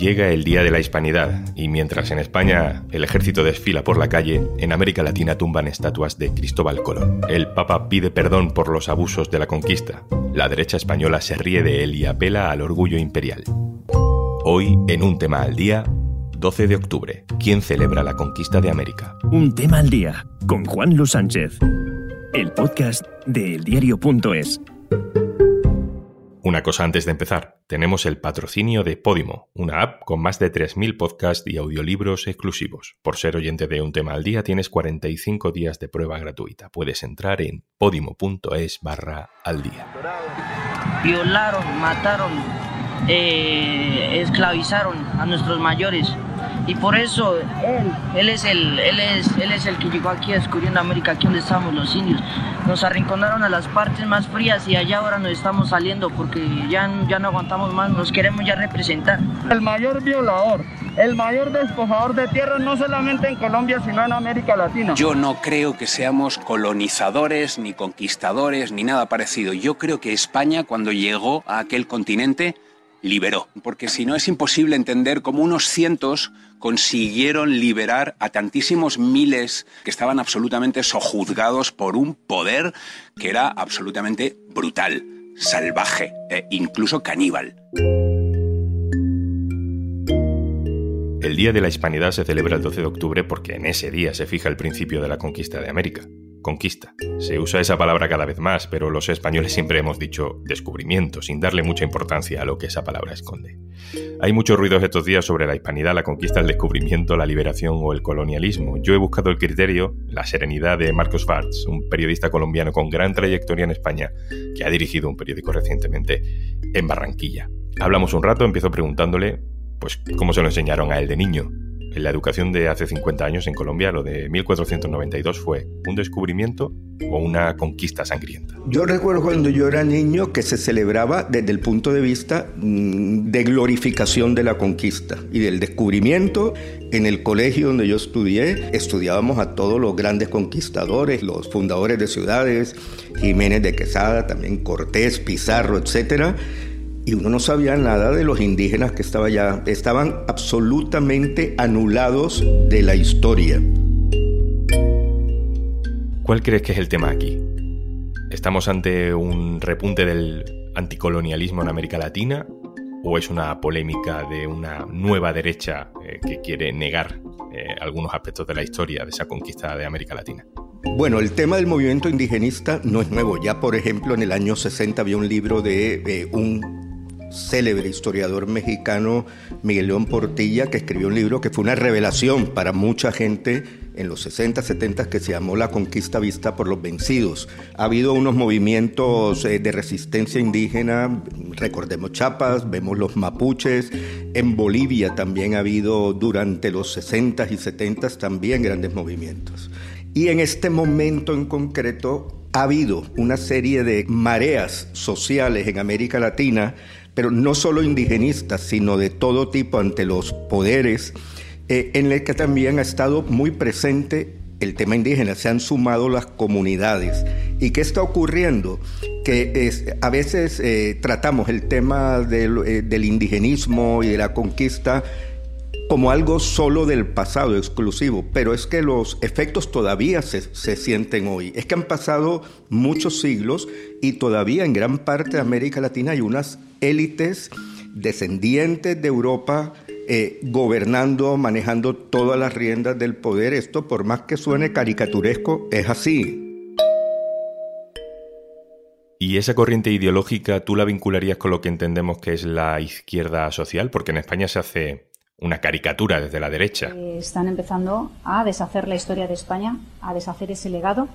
Llega el Día de la Hispanidad y mientras en España el ejército desfila por la calle, en América Latina tumban estatuas de Cristóbal Colón. El Papa pide perdón por los abusos de la conquista. La derecha española se ríe de él y apela al orgullo imperial. Hoy, en un tema al día, 12 de octubre, ¿quién celebra la conquista de América? Un tema al día, con Juan Luis Sánchez. El podcast de eldiario.es. Una cosa antes de empezar, tenemos el patrocinio de Podimo, una app con más de 3.000 podcasts y audiolibros exclusivos. Por ser oyente de un tema al día tienes 45 días de prueba gratuita. Puedes entrar en podimo.es barra al día. Violaron, mataron, eh, esclavizaron a nuestros mayores y por eso él, él es el, él es, él es el que llegó aquí descubriendo América, aquí donde estamos los indios. Nos arrinconaron a las partes más frías y allá ahora nos estamos saliendo porque ya, ya no aguantamos más, nos queremos ya representar. El mayor violador, el mayor despojador de tierra no solamente en Colombia, sino en América Latina. Yo no creo que seamos colonizadores, ni conquistadores, ni nada parecido. Yo creo que España, cuando llegó a aquel continente, liberó, porque si no es imposible entender cómo unos cientos consiguieron liberar a tantísimos miles que estaban absolutamente sojuzgados por un poder que era absolutamente brutal, salvaje e incluso caníbal. El Día de la Hispanidad se celebra el 12 de octubre porque en ese día se fija el principio de la conquista de América conquista. Se usa esa palabra cada vez más, pero los españoles siempre hemos dicho descubrimiento, sin darle mucha importancia a lo que esa palabra esconde. Hay muchos ruidos estos días sobre la hispanidad, la conquista, el descubrimiento, la liberación o el colonialismo. Yo he buscado el criterio, la serenidad de Marcos Farts, un periodista colombiano con gran trayectoria en España, que ha dirigido un periódico recientemente en Barranquilla. Hablamos un rato, empiezo preguntándole, pues, cómo se lo enseñaron a él de niño, en la educación de hace 50 años en Colombia, lo de 1492 fue un descubrimiento o una conquista sangrienta. Yo recuerdo cuando yo era niño que se celebraba desde el punto de vista mm, de glorificación de la conquista y del descubrimiento. En el colegio donde yo estudié, estudiábamos a todos los grandes conquistadores, los fundadores de ciudades, Jiménez de Quesada, también Cortés, Pizarro, etcétera y uno no sabía nada de los indígenas que estaban allá. Estaban absolutamente anulados de la historia. ¿Cuál crees que es el tema aquí? ¿Estamos ante un repunte del anticolonialismo en América Latina o es una polémica de una nueva derecha eh, que quiere negar eh, algunos aspectos de la historia de esa conquista de América Latina? Bueno, el tema del movimiento indigenista no es nuevo. Ya, por ejemplo, en el año 60 había un libro de eh, un célebre historiador mexicano Miguel León Portilla, que escribió un libro que fue una revelación para mucha gente en los 60, 70 que se llamó La conquista vista por los vencidos. Ha habido unos movimientos eh, de resistencia indígena, recordemos Chiapas, vemos los mapuches, en Bolivia también ha habido durante los 60 y 70 también grandes movimientos. Y en este momento en concreto ha habido una serie de mareas sociales en América Latina pero no solo indigenistas, sino de todo tipo ante los poderes, eh, en el que también ha estado muy presente el tema indígena, se han sumado las comunidades. ¿Y qué está ocurriendo? Que es, a veces eh, tratamos el tema del, eh, del indigenismo y de la conquista como algo solo del pasado, exclusivo, pero es que los efectos todavía se, sienten hoy. Es que han pasado muchos siglos y todavía en gran parte de América Latina hay unas élites descendientes de Europa eh, gobernando, manejando todas las riendas del poder. Esto, por más que suene caricaturesco, es así. ¿Y esa corriente ideológica tú la vincularías con lo que entendemos que es la izquierda social? Porque en España se hace una caricatura desde la derecha. Eh, están empezando a deshacer la historia de España, a deshacer ese legado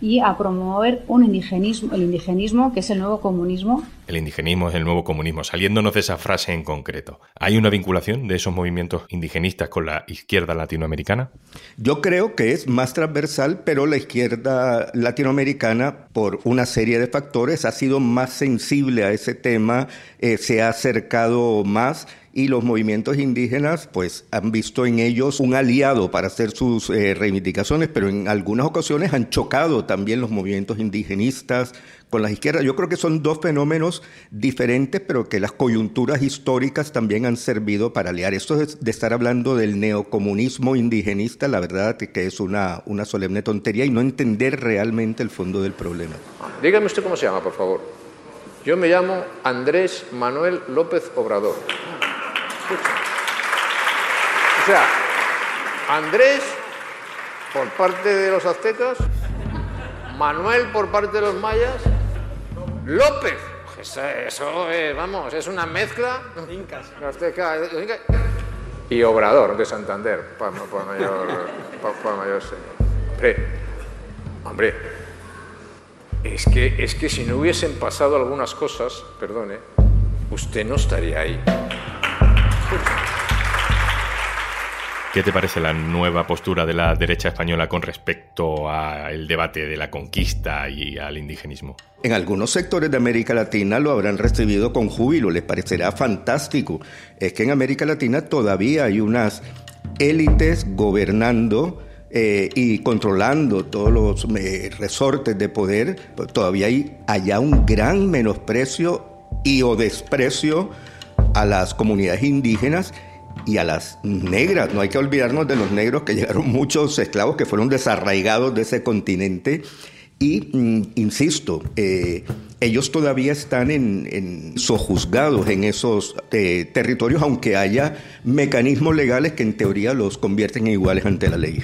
y a promover un indigenismo, el indigenismo, que es el nuevo comunismo. El indigenismo es el nuevo comunismo. Saliéndonos de esa frase en concreto, ¿hay una vinculación de esos movimientos indigenistas con la izquierda latinoamericana? Yo creo que es más transversal, pero la izquierda latinoamericana, por una serie de factores, ha sido más sensible a ese tema, eh, se ha acercado más y los movimientos indígenas pues han visto en ellos un aliado para hacer sus eh, reivindicaciones, pero en algunas ocasiones han chocado también los movimientos indigenistas con las izquierdas. Yo creo que son dos fenómenos diferentes, pero que las coyunturas históricas también han servido para aliar. Esto de estar hablando del neocomunismo indigenista, la verdad que es una, una solemne tontería y no entender realmente el fondo del problema. Dígame usted cómo se llama, por favor. Yo me llamo Andrés Manuel López Obrador. O sea, Andrés por parte de los aztecas, Manuel por parte de los mayas, López. Eso, es, vamos, es una mezcla. Incas. Y Obrador de Santander, para, mayor, para, mayor señor. Hombre, hombre, es que, es que si no hubiesen pasado algunas cosas, perdone, usted no estaría ahí. ¿Qué te parece la nueva postura de la derecha española con respecto al debate de la conquista y al indigenismo? En algunos sectores de América Latina lo habrán recibido con júbilo, les parecerá fantástico. Es que en América Latina todavía hay unas élites gobernando eh, y controlando todos los eh, resortes de poder, todavía hay allá un gran menosprecio y o desprecio a las comunidades indígenas y a las negras. No hay que olvidarnos de los negros que llegaron muchos esclavos que fueron desarraigados de ese continente. Y, mm, insisto, eh, ellos todavía están en, sojuzgados en esos eh, territorios, aunque haya mecanismos legales que en teoría los convierten en iguales ante la ley.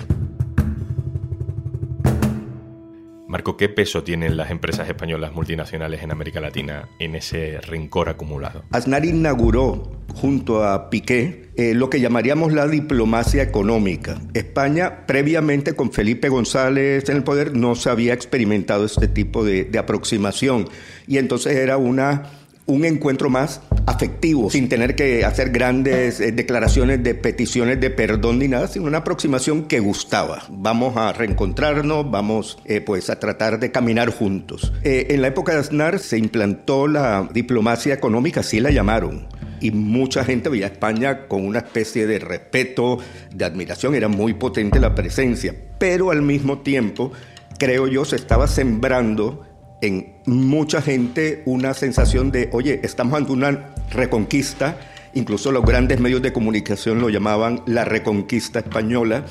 Marco, ¿qué peso tienen las empresas españolas multinacionales en América Latina en ese rencor acumulado? Aznar inauguró junto a Piqué eh, lo que llamaríamos la diplomacia económica. España, previamente con Felipe González en el poder, no se había experimentado este tipo de aproximación y entonces era una un encuentro más afectivo, sin tener que hacer grandes eh, declaraciones de peticiones de perdón ni nada, sino una aproximación que gustaba. Vamos a reencontrarnos, vamos eh, pues a tratar de caminar juntos. Eh, en la época de Aznar se implantó la diplomacia económica, así la llamaron. Y mucha gente veía a España con una especie de respeto, de admiración, era muy potente la presencia. Pero al mismo tiempo, creo yo, se estaba sembrando en mucha gente una sensación de, oye, estamos ante una reconquista, incluso los grandes medios de comunicación lo llamaban la reconquista española,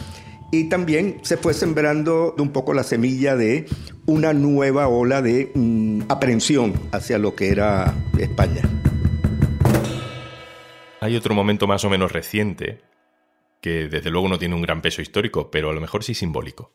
y también se fue sembrando un poco la semilla de una nueva ola de mm, aprehensión hacia lo que era España. Hay otro momento más o menos reciente, que desde luego no tiene un gran peso histórico, pero a lo mejor sí simbólico.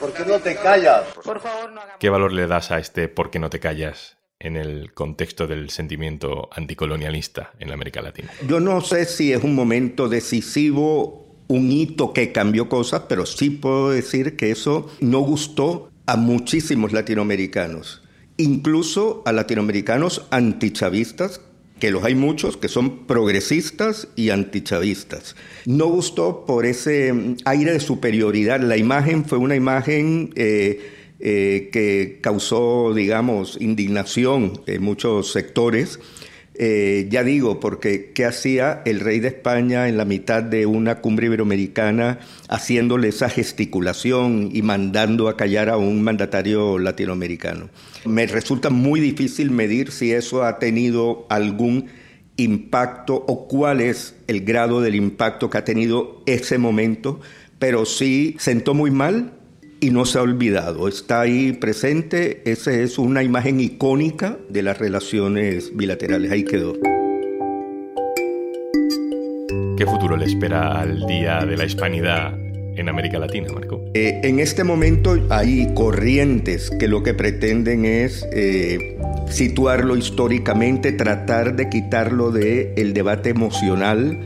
¿Por qué no te callas? Por favor, no ¿Qué valor le das a este por qué no te callas en el contexto del sentimiento anticolonialista en la América Latina? Yo no sé si es un momento decisivo, un hito que cambió cosas, pero sí puedo decir que eso no gustó a muchísimos latinoamericanos, incluso a latinoamericanos antichavistas que los hay muchos, que son progresistas y antichavistas. No gustó por ese mm, aire de superioridad. La imagen fue una imagen eh, eh, que causó, digamos, indignación en muchos sectores. Eh, ya digo, porque ¿qué hacía el rey de España en la mitad de una cumbre iberoamericana haciéndole esa gesticulación y mandando a callar a un mandatario latinoamericano? Me resulta muy difícil medir si eso ha tenido algún impacto o cuál es el grado del impacto que ha tenido ese momento, pero sí sentó muy mal y no se ha olvidado, está ahí presente, esa es una imagen icónica de las relaciones bilaterales, ahí quedó. ¿Qué futuro le espera al Día de la Hispanidad en América Latina, Marco? Eh, en este momento hay corrientes que lo que pretenden es eh, situarlo históricamente, tratar de quitarlo del el debate emocional.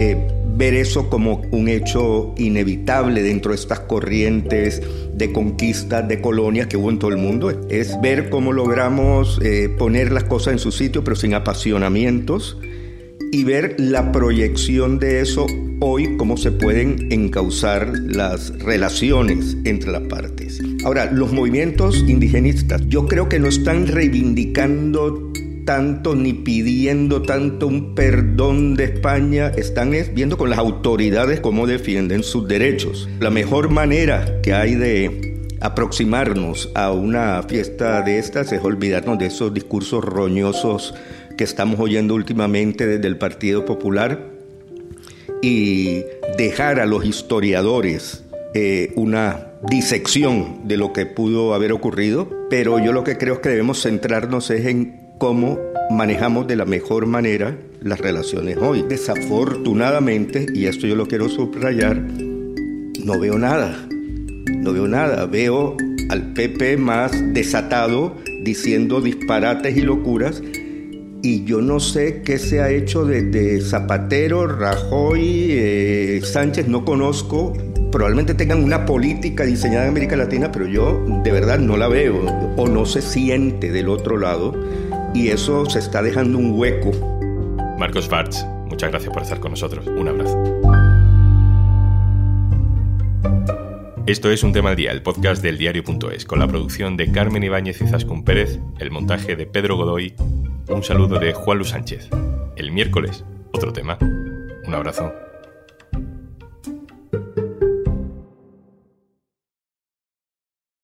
Eh, ver eso como un hecho inevitable dentro de estas corrientes de conquista de colonias que hubo en todo el mundo. Es ver cómo logramos eh, poner las cosas en su sitio, pero sin apasionamientos, y ver la proyección de eso hoy, cómo se pueden encauzar las relaciones entre las partes. Ahora, los movimientos indigenistas, yo creo que no están reivindicando tanto ni pidiendo tanto un perdón de España, están viendo con las autoridades cómo defienden sus derechos. La mejor manera que hay de aproximarnos a una fiesta de estas es olvidarnos de esos discursos roñosos que estamos oyendo últimamente desde el Partido Popular y dejar a los historiadores eh, una disección de lo que pudo haber ocurrido, pero yo lo que creo que debemos centrarnos es en cómo manejamos de la mejor manera las relaciones hoy. Desafortunadamente, y esto yo lo quiero subrayar, no veo nada, no veo nada, veo al PP más desatado diciendo disparates y locuras y yo no sé qué se ha hecho desde Zapatero, Rajoy, eh, Sánchez, no conozco. Probablemente tengan una política diseñada en América Latina, pero yo de verdad no la veo o no se siente del otro lado y eso se está dejando un hueco. Marcos Bartz, muchas gracias por estar con nosotros. Un abrazo. Esto es Un Tema al Día, el podcast del diario.es, con la producción de Carmen Ibáñez y Zascún Pérez, el montaje de Pedro Godoy un saludo de Juan Luis Sánchez. El miércoles, otro tema. Un abrazo.